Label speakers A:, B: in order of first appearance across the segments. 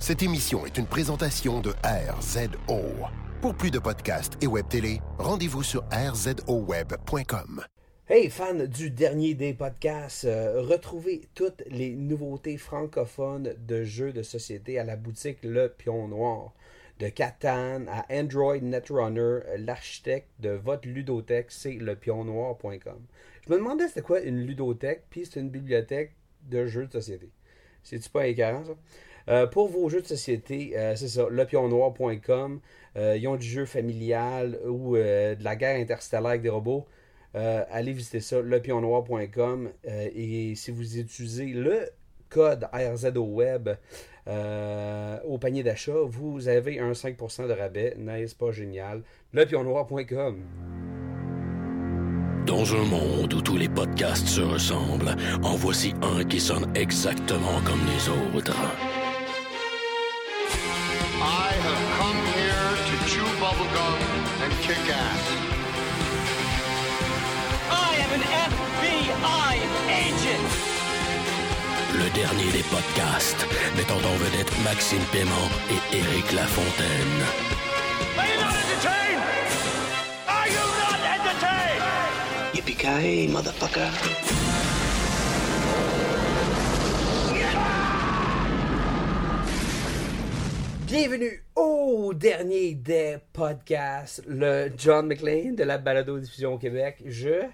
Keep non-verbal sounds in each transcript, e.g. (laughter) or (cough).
A: Cette émission est une présentation de RZO. Pour plus de podcasts et web télé, rendez-vous sur rzoweb.com.
B: Hey, fans du dernier des podcasts, euh, retrouvez toutes les nouveautés francophones de jeux de société à la boutique Le Pion Noir. De Catan à Android Netrunner, l'architecte de votre ludothèque, c'est lepionnoir.com. Je me demandais c'était quoi une ludothèque, puis c'est une bibliothèque de jeux de société. C'est-tu pas écœurant, ça? Euh, pour vos jeux de société, euh, c'est ça, lepionnoir.com. Euh, ils ont du jeu familial ou de la guerre interstellaire avec des robots. allez visiter ça, lepionnoir.com. et si vous utilisez le code RZO Web au panier d'achat, vous avez un 5% de rabais. N'est-ce pas génial? Lepionnoir.com.
C: Dans un monde où tous les podcasts se ressemblent, en voici un qui sonne exactement comme les autres.
D: I have come here to chew bubblegum and kick ass.
E: I am an FBI agent.
C: Le dernier des podcasts, mettant en vedette Maxime Paiement et Éric Lafontaine.
E: Are you not entertained?
F: Motherfucker.
B: Bienvenue au dernier des podcasts, le John McLean de la Balado Diffusion au Québec. Je,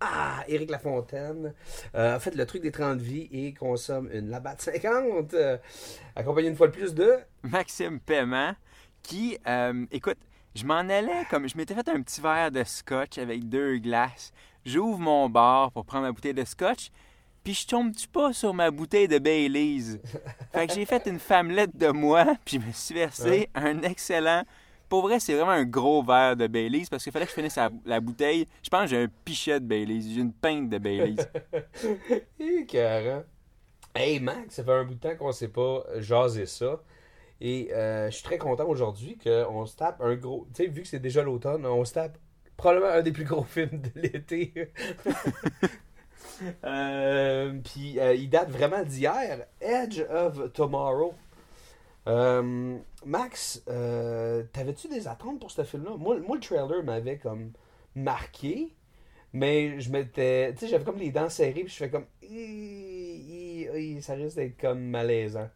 B: ah, Éric Lafontaine, euh, a fait le truc des 30 vies et consomme une Labatt 50, euh, accompagné une fois de plus de...
G: Maxime Paiement, qui, euh, écoute, je m'en allais comme, je m'étais fait un petit verre de scotch avec deux glaces. J'ouvre mon bar pour prendre ma bouteille de scotch, puis je tombe-tu pas sur ma bouteille de Baileys? fait que j'ai fait une femmelette de moi, puis je me suis versé un excellent... Pour vrai, c'est vraiment un gros verre de Baileys, parce qu'il fallait que je finisse la, la bouteille. Je pense que j'ai un pichet de Baileys, j'ai une pinte de Baileys. (laughs)
B: Hé. Hey Max, ça fait un bout de temps qu'on s'est pas jasé ça. Et euh, je suis très content aujourd'hui qu'on se tape un gros. Tu sais, vu que c'est déjà l'automne, on se tape probablement un des plus gros (laughs) films de l'été. (laughs) Euh, Puis euh, il date vraiment d'hier. Edge of Tomorrow. Max, t'avais-tu des attentes pour ce film-là? Moi, moi, le trailer m'avait comme marqué, mais je m'étais. Tu sais, j'avais comme les dents serrées, puis je fais comme. Ça risque d'être comme malaisant.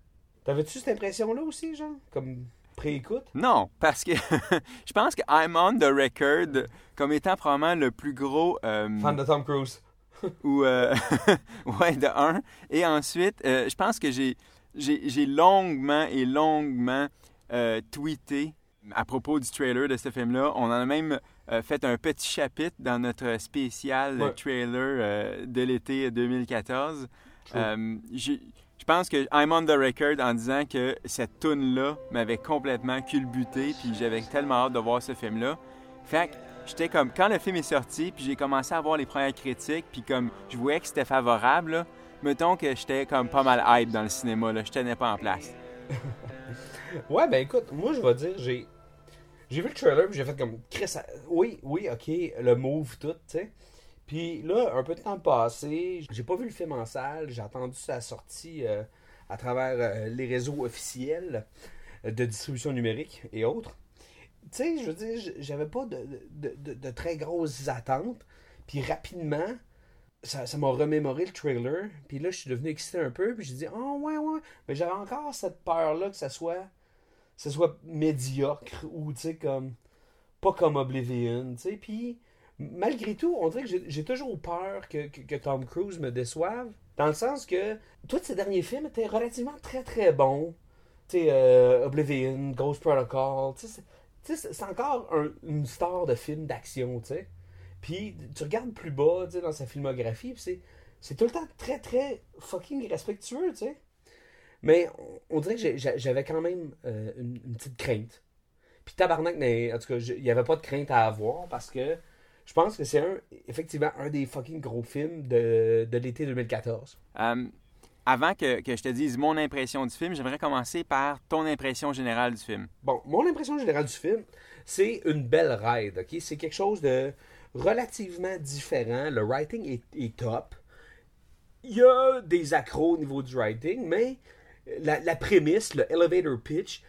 B: T'avais-tu cette impression-là aussi, genre? Comme pré-écoute?
G: Non, parce que (laughs) je pense que I'm on the record comme étant probablement le plus gros. euh,
B: Fan de Tom Cruise. (laughs)
G: ou euh, (laughs) ouais de un et ensuite euh, je pense que j'ai j'ai longuement et longuement tweeté à propos du trailer de ce film là on en a même fait un petit chapitre dans notre spécial
B: Ouais.
G: trailer de l'été 2014
B: True.
G: Euh, j'ai- je pense que I'm on the record en disant que cette tune là m'avait complètement culbuté puis j'avais tellement hâte de voir ce film là fait que j'étais comme quand le film est sorti puis j'ai commencé à voir les premières critiques puis comme je voyais que c'était favorable mettons que j'étais comme pas mal hype dans le cinéma là je tenais pas en place (laughs)
B: Ouais, ben écoute, moi je vais dire, j'ai. J'ai vu le trailer, puis j'ai fait comme. Chris, ça- oui, oui, ok, le move, tout, tu sais. Puis là, un peu de temps passé, j'ai pas vu le film en salle, j'ai attendu sa sortie euh, à travers euh, les réseaux officiels de distribution numérique et autres. Tu sais, je veux dire, j'avais pas de, très grosses attentes. Puis rapidement, ça ça m'a remémoré le trailer. Puis là, je suis devenu excité un peu. Puis j'ai dit, oh ouais, ouais. Mais j'avais encore cette peur-là que ça soit, ça soit médiocre ou, tu sais, comme. Pas comme Oblivion, tu sais. Puis malgré tout, on dirait que j'ai- toujours peur que, que, Tom Cruise me déçoive. Dans le sens que tous ces derniers films étaient relativement très très bons. Tu sais, euh, Oblivion, Ghost Protocol, tu sais, c'est- encore un- une star de film d'action, tu sais. Puis tu regardes plus bas, tu sais, dans sa filmographie, c'est c'est tout le temps très très fucking respectueux, tu sais. Mais on, dirait que j'avais quand même euh, une, une petite crainte. Puis tabarnak, mais en tout cas, il n'y avait pas de crainte à avoir parce que je pense que c'est un, effectivement un des fucking gros films de, de l'été 2014.
G: Euh, avant que, que je te dise mon impression du film j'aimerais commencer par ton impression générale du film
B: Bon, mon impression générale du film, c'est une belle ride, ok? C'est quelque chose de relativement différent. Le writing est, est top. Il y a des accros au niveau du writing, mais la, la prémisse, le elevator pitch,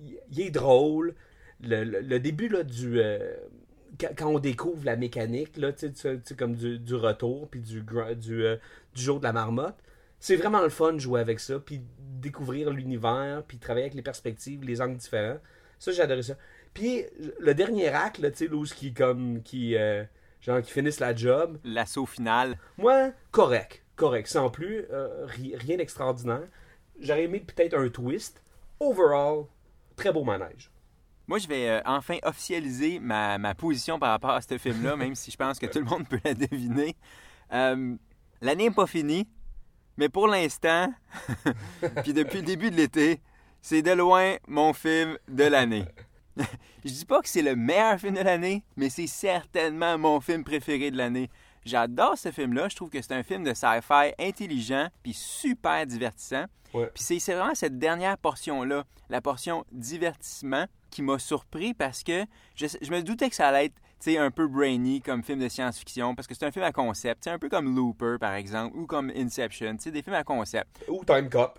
B: il- il est drôle. Le, le- le début là, du. euh, quand, on découvre la mécanique, là, tu sais, comme du, du retour, puis du, du, euh, du jour de la marmotte, c'est vraiment le fun de jouer avec ça, puis découvrir l'univers, puis travailler avec les perspectives, les angles différents. Ça, j'ai adoré ça. Puis le dernier acte, là, tu sais, où qui, comme, qui, euh, genre, qui finissent la job,
G: L'assaut final.
B: moi, correct. Correct. Sans plus, euh, ri- rien d'extraordinaire. J'aurais aimé peut-être un twist. Overall, très beau manège.
G: Moi, je vais euh, enfin officialiser ma, ma position par rapport à ce film-là, (laughs) même si je pense que tout le monde peut la deviner. Euh, L'année n'est pas finie, mais pour l'instant, (laughs) puis depuis le début de l'été, c'est de loin mon film de l'année. (laughs) je dis pas que c'est le meilleur film de l'année, mais c'est certainement mon film préféré de l'année. J'adore ce film-là. Je trouve que c'est un film de sci-fi intelligent puis super divertissant.
B: Ouais.
G: Puis c'est c'est vraiment cette dernière portion-là, la portion divertissement, qui m'a surpris parce que je, je me doutais que ça allait être un peu brainy comme film de science-fiction, parce que c'est un film à concept, sais, un peu comme Looper, par exemple, ou comme Inception, des films à concept.
B: Ou Time Cop.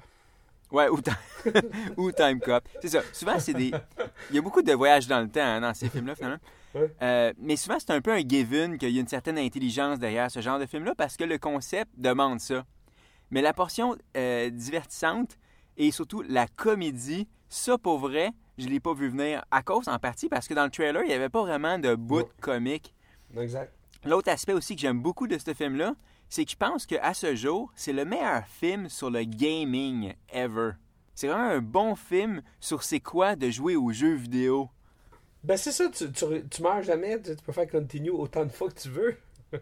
G: Ouais, ou, Time- (laughs) ou Time Cop. C'est ça. Souvent, c'est des. Il y a beaucoup de voyages dans le temps hein, dans ces films-là, finalement.
B: Ouais.
G: Euh, mais souvent, c'est un peu un given qu'il y a une certaine intelligence derrière ce genre de film-là parce que le concept demande ça. Mais la portion euh, divertissante et surtout la comédie, ça pour vrai, je l'ai pas vu venir à cause en partie parce que dans le trailer, il n'y avait pas vraiment de bout
B: Ouais.
G: comique.
B: Exact.
G: L'autre aspect aussi que j'aime beaucoup de ce film-là, c'est que je pense qu'à ce jour, c'est le meilleur film sur le gaming ever. C'est vraiment un bon film sur c'est quoi de jouer aux jeux vidéo.
B: Ben, c'est ça, tu, tu, tu meurs jamais, tu, peux faire continue autant de fois que tu veux. (laughs)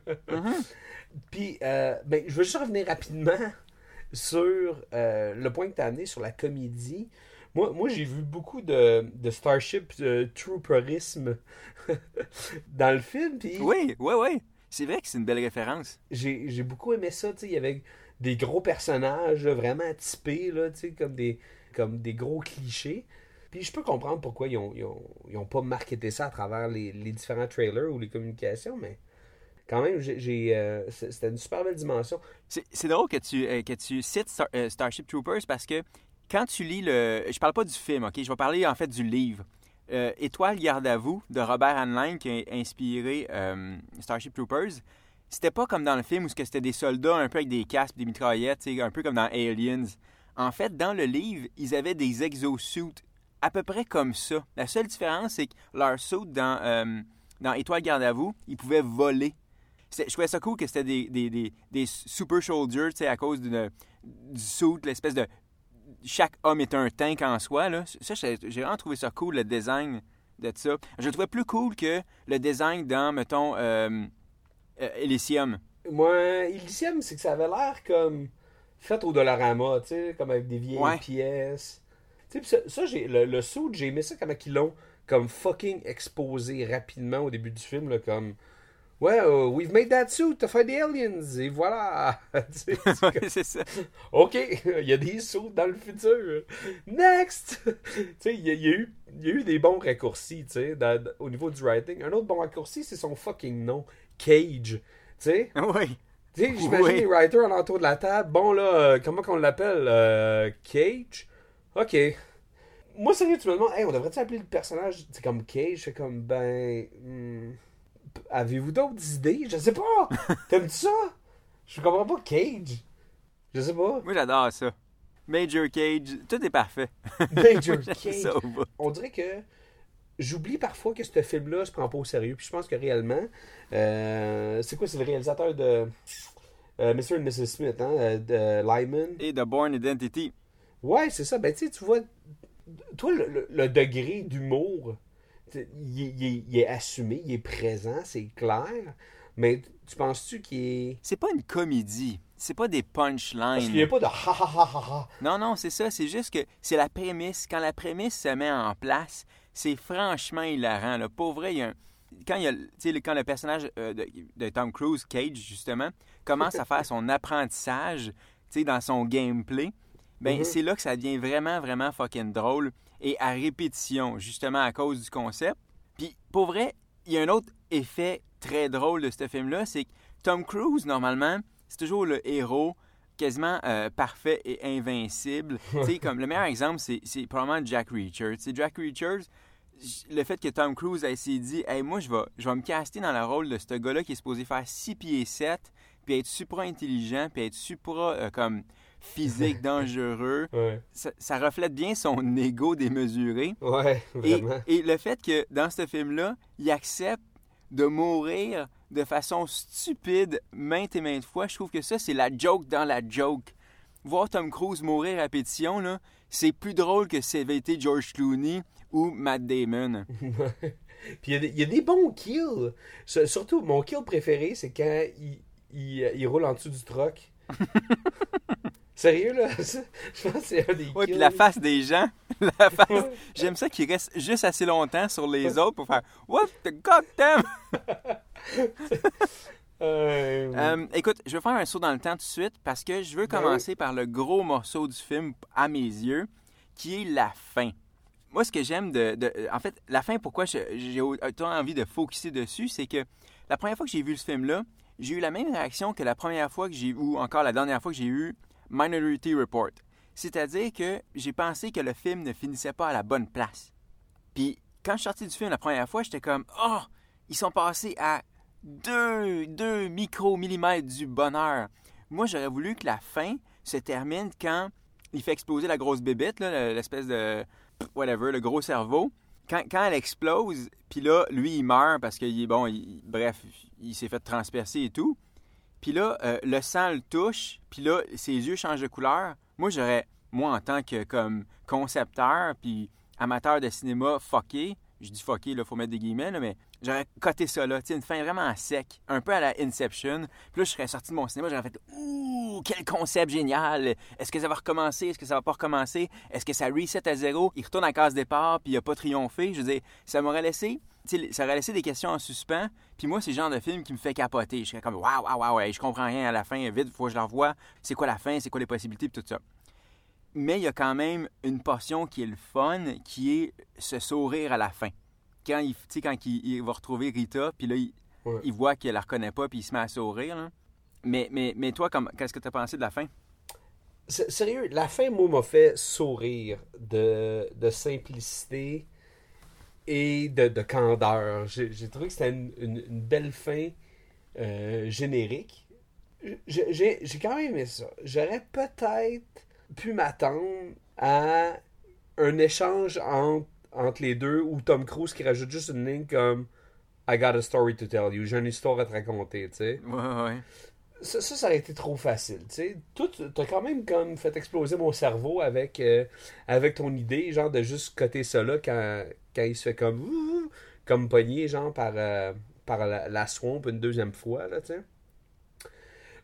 B: Puis, euh, ben, je veux juste revenir rapidement (laughs) sur euh, le point que tu as amené sur la comédie. Moi, moi j'ai vu beaucoup de, de Starship euh, Trooperisme (laughs) dans le film.
G: Oui, oui, oui. C'est vrai que c'est une belle référence.
B: j'ai j'ai beaucoup aimé ça. tu sais, Il y avait des gros personnages là, vraiment typés, là, tu sais, comme, des, comme des gros clichés. Puis je peux comprendre pourquoi ils ont, ils ont, ils ont pas marketé ça à travers les, les différents trailers ou les communications, mais quand même, j'ai, euh, c'était une super belle dimension.
G: C'est drôle que tu, euh, que tu cites euh, Starship Troopers parce que quand tu lis le. Je parle pas du film, OK? Je vais parler en fait du livre. Étoile garde à vous de Robert Heinlein qui a inspiré Starship Troopers. C'était pas comme dans le film où c'était des soldats un peu avec des casques, des mitraillettes, un peu comme dans Aliens. En fait, dans le livre, ils avaient des exosuits à peu près comme ça. La seule différence, c'est que leur suit dans, euh, dans Étoile garde à vous, ils pouvaient voler. Je trouvais ça cool que c'était des, des, des, des super soldiers, tu sais, à cause d'une- du suit, l'espèce de... Chaque homme est un tank en soi, là. Ça, j'ai j'ai vraiment trouvé ça cool, le design de ça. Je le trouvais plus cool que le design dans, mettons, euh, euh, Elysium.
B: Moi, Elysium, c'est que ça avait l'air comme fait au Dollarama, tu sais, comme avec des vieilles
G: Ouais.
B: pièces. Tu sais, ça, j'ai, le, le suit, j'ai aimé ça comme ils l'ont comme fucking exposé rapidement au début du film, là, comme Ouais, euh, we've made that suit to fight the aliens, et voilà! (laughs) C'est comme-
G: ça.
B: OK, (laughs) il y a des sauts dans le futur. Next! (laughs) tu sais, il y, y eu, y a eu des bons raccourcis, tu sais, dans- au niveau du writing. Un autre bon raccourci, c'est son fucking nom, Cage. Tu sais,
G: Oui.
B: tu sais, j'imagine
G: Oui.
B: les writers en entour de la table. Bon, là, euh, comment qu'on l'appelle? Euh, Cage? OK. Moi, sérieux, tu me demandes, hey, on devrait-tu appeler le personnage, c'est comme Cage? C'est comme, ben... hmm, Avez-vous d'autres idées? Je sais pas! (laughs) T'aimes-tu ça? Je comprends pas Cage. Je sais pas.
G: Moi, j'adore ça. Major Cage, tout est parfait. (laughs)
B: Major (laughs) Cage. On dirait que j'oublie parfois que ce film-là se prend pas au sérieux. Puis je pense que réellement, euh, c'est quoi, c'est le réalisateur de euh, Mr. et Mrs. Smith, hein, euh, de Lyman?
G: Et The Born Identity.
B: Ouais, c'est ça. Ben tu vois, toi le, le- le degré d'humour, il, est- il est- il est assumé, il est présent, c'est clair. Mais tu penses-tu qu'il est
G: C'est pas une comédie. C'est pas des punchlines.
B: parce qu'il n'y a pas de ha ha ha ha ha.
G: Non, non, c'est ça. C'est juste que c'est la prémisse. Quand la prémisse se met en place, c'est franchement hilarant. Là. Pour vrai, il y a un- Quand, il y a, quand le personnage euh, de, de Tom Cruise, Cage, justement, commence à faire son apprentissage dans son gameplay, ben
B: Mhm.
G: c'est là que ça devient vraiment, vraiment fucking drôle et à répétition, justement à cause du concept. Puis, pour vrai, il y a un autre effet très drôle de ce film-là, c'est que Tom Cruise, normalement, c'est toujours le héros quasiment euh, parfait et invincible. (laughs) comme le meilleur exemple, c'est probablement Jack Reacher. Tu sais, Jack Reacher, le fait que Tom Cruise ait s'est dit, hey, moi, je vais, je vais me caster dans le rôle de ce gars-là qui est supposé faire 6 pieds 7, puis être supra intelligent, puis être supra euh, comme physique, dangereux.
B: Ouais.
G: Ça, ça reflète bien son ego démesuré.
B: Ouais,
G: Et,
B: vraiment.
G: et le fait que dans ce film-là, il accepte de mourir de façon stupide maintes et maintes fois, je trouve que ça, c'est la joke dans la joke. Voir Tom Cruise mourir à pétition, là, c'est plus drôle que si avait été George Clooney ou Matt Damon. (laughs)
B: Puis il y, a des- il y a des bons kills. Surtout, mon kill préféré, c'est quand il, il, il roule en dessous du truck. (laughs) Sérieux, là? (laughs) Je pense que c'est un des
G: Ouais,
B: kills.
G: puis la face des gens, (laughs) la face, j'aime ça qu'ils restent juste assez longtemps sur les autres pour faire What the goddamn! (laughs)
B: Euh,
G: Euh, écoute, je vais faire un saut dans le temps tout de suite parce que je veux
B: Ben
G: commencer par le gros morceau du film, à mes yeux, qui est la fin. Moi, ce que j'aime de, de- En fait, la fin, pourquoi j'ai autant envie de focuser dessus, c'est que la première fois que j'ai vu ce film-là, j'ai eu la même réaction que la première fois que j'ai ou encore la dernière fois que j'ai eu Minority Report. C'est-à-dire que j'ai pensé que le film ne finissait pas à la bonne place. Puis quand je suis sorti du film la première fois, j'étais comme Oh, ils sont passés à 2, 2 micro-millimètres du bonheur. Moi, j'aurais voulu que la fin se termine quand il fait exploser la grosse bébête, l'espèce de. whatever, le gros cerveau. Quand, quand elle explose, puis là, lui, il meurt parce qu'il est bon, bref, il s'est fait transpercer et tout. Puis là, euh, le sang le touche, puis là, ses yeux changent de couleur. Moi, j'aurais, moi, en tant que comme concepteur, puis amateur de cinéma fucké, je dis fucké, là, faut mettre des guillemets, là, mais j'aurais coté ça là, une fin vraiment sec, un peu à la Inception. Puis là, je serais sorti de mon cinéma, j'aurais fait Ouh, quel concept génial! Est-ce que ça va recommencer? Est-ce que ça va pas recommencer? Est-ce que ça reset à zéro? Il retourne à la case départ, puis il a pas triomphé? Je veux ça m'aurait laissé, ça aurait laissé des questions en suspens. Puis moi, c'est le genre de film qui me fait capoter. Je serais comme waouh, waouh, waouh, ouais, je comprends rien à la fin, vite, faut que je la revoie. C'est quoi la fin? C'est quoi les possibilités? Puis tout ça mais il y a quand même une portion qui est le fun, qui est ce sourire à la fin. Quand il, quand il, il va retrouver Rita, puis là, il,
B: Ouais.
G: il voit qu'elle la reconnaît pas, puis il se met à sourire. là. Mais, mais, mais toi, qu'est-ce que tu as pensé de la fin?
B: S- Sérieux, la fin, moi, m'a fait sourire de, de simplicité et de, de candeur. J'ai trouvé que c'était une, belle fin euh, générique. J'ai quand même aimé ça. J'aurais peut-être pu m'attendre à un échange entre, entre les deux ou Tom Cruise qui rajoute juste une ligne comme I got a story to tell you. J'ai une histoire à te raconter, tu sais
G: Ouais, ouais.
B: Ça, ça, ça aurait été trop facile. Tu sais, Tout, quand même comme fait exploser mon cerveau avec, euh, ton idée, genre de juste coter ça là quand, il se fait comme comme pogné, genre par, euh, la, swamp une deuxième fois, là.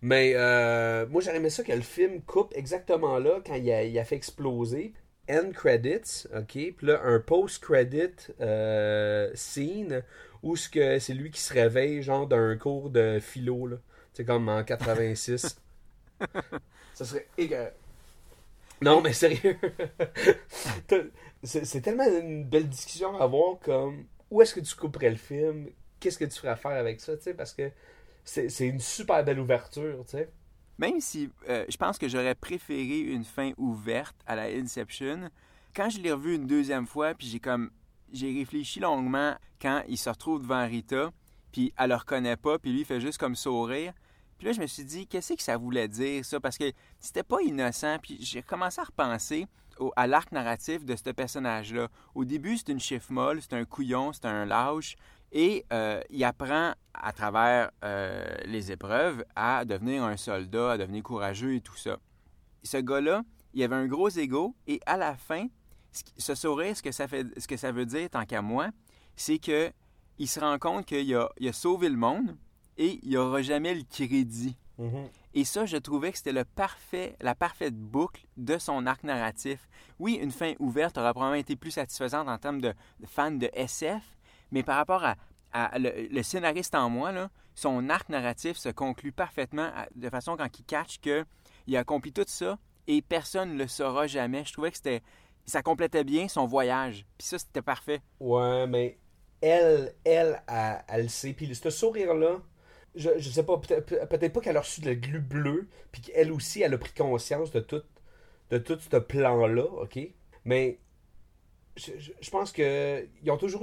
B: Mais euh, moi, j'aurais aimé ça que le film coupe exactement là quand il a, fait exploser. End credits, ok, puis là, un post-credit euh, scene où c'est lui qui se réveille, genre d'un cours de philo, là. C'est comme en 86. ça serait égal. Non, mais sérieux. (laughs) C'est tellement une belle discussion à avoir comme où est-ce que tu couperais le film? Qu'est-ce que tu ferais faire avec ça, tu sais, parce que c'est une super belle ouverture, tu sais.
G: Même si euh, je pense que j'aurais préféré une fin ouverte à la Inception, quand je l'ai revu une deuxième fois, puis j'ai comme j'ai réfléchi longuement quand il se retrouve devant Rita, puis elle le reconnaît pas, puis lui fait juste comme sourire. Puis là, je me suis dit, qu'est-ce que ça voulait dire, ça? Parce que c'était pas innocent. Puis j'ai commencé à repenser à l'arc narratif de ce personnage-là. Au début, c'est une chiffre molle, c'est un couillon, c'est un lâche. Et euh, il apprend à travers euh, les épreuves à devenir un soldat, à devenir courageux et tout ça. Ce gars-là, il avait un gros ego et à la fin, ce sourire, ce que ça, veut dire, tant qu'à moi, c'est que il se rend compte qu'il a, il a sauvé le monde et il n'aura jamais le crédit. Et ça, je trouvais que c'était le parfait, la parfaite boucle de son arc narratif. Oui, une fin ouverte aurait probablement été plus satisfaisante en termes de, de fan de SF, mais par rapport à, à le, le scénariste en moi, là, son arc narratif se conclut parfaitement à- de façon quand il catch que il a accompli tout ça et personne ne le saura jamais. Je trouvais que c'était ça complétait bien son voyage. Puis ça, c'était parfait.
B: Ouais, mais elle, elle, elle, elle le sait. Puis ce sourire-là, je, je sais pas, peut-être peut-être pas qu'elle a reçu de la glu bleue, puis qu'elle aussi, elle a pris conscience de tout, de tout ce plan-là, ok? Mais je, je- je pense que ils ont toujours